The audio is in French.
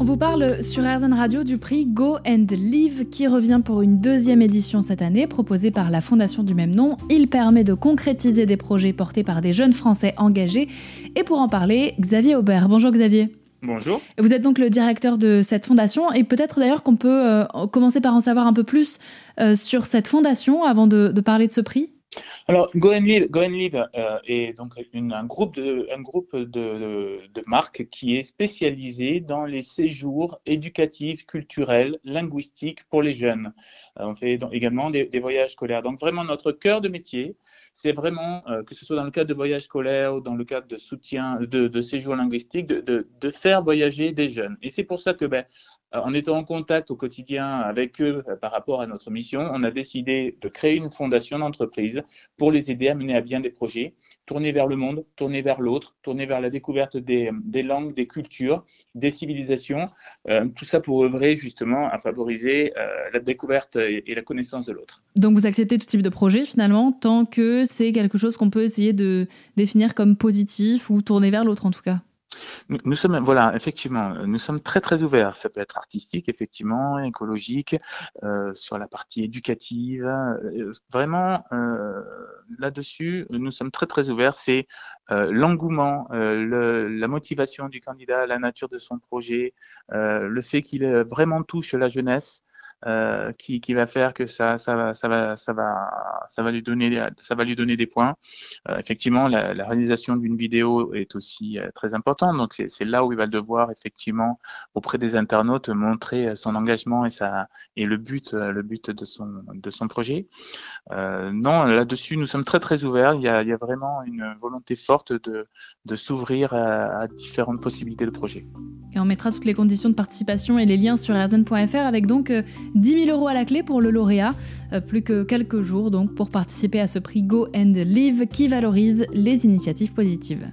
On vous parle sur RZN Radio du prix Go and Live qui revient pour une deuxième édition cette année, proposé par la fondation du même nom. Il permet de concrétiser des projets portés par des jeunes Français engagés. Et pour en parler, Xavier Aubert. Bonjour Xavier. Bonjour. Vous êtes donc le directeur de cette fondation et peut-être d'ailleurs qu'on peut, euh, commencer par en savoir un peu plus euh, sur cette fondation avant de parler de ce prix. Alors, Go euh, est donc un groupe, de, marques qui est spécialisé dans les séjours éducatifs, culturels, linguistiques pour les jeunes. Euh, on fait également des, voyages scolaires. Donc, vraiment, notre cœur de métier, c'est vraiment, euh, que ce soit dans le cadre de voyages scolaires ou dans le cadre de soutien, de, séjours linguistiques, de, faire voyager des jeunes. Et c'est pour ça que, ben, en étant en contact au quotidien avec eux par rapport à notre mission, on a décidé de créer une fondation d'entreprise pour les aider à mener à bien des projets, tournés vers le monde, tournés vers l'autre, tournés vers la découverte des, langues, des cultures, des civilisations, euh, tout ça pour œuvrer justement à favoriser la découverte et, et la connaissance de l'autre. Donc vous acceptez tout type de projet finalement, tant que c'est quelque chose qu'on peut essayer de définir comme positif ou tourné vers l'autre en tout cas? Nous, sommes, voilà, effectivement, nous sommes très très ouverts. Ça peut être artistique, effectivement, écologique, euh, sur la partie éducative. Euh, vraiment, euh, là-dessus, nous sommes très très ouverts. C'est l'engouement, la motivation du candidat, la nature de son projet, le fait qu'il vraiment touche la jeunesse. Euh, qui, qui, va faire que ça, ça va, ça va, ça va, ça va lui donner, ça va lui donner des points. Euh, effectivement, la, la réalisation d'une vidéo est aussi euh, très importante. Donc c'est là où il va devoir effectivement auprès des internautes montrer son engagement et sa et le but, le but de son de son projet. non, là-dessus, nous sommes très très ouverts. Il y a, il y a vraiment une volonté forte de de s'ouvrir à, à différentes possibilités de projet. Et on mettra toutes les conditions de participation et les liens sur rzn.fr avec donc 10 000 euros à la clé pour le lauréat. Euh, plus que quelques jours donc pour participer à ce prix Go and Live qui valorise les initiatives positives.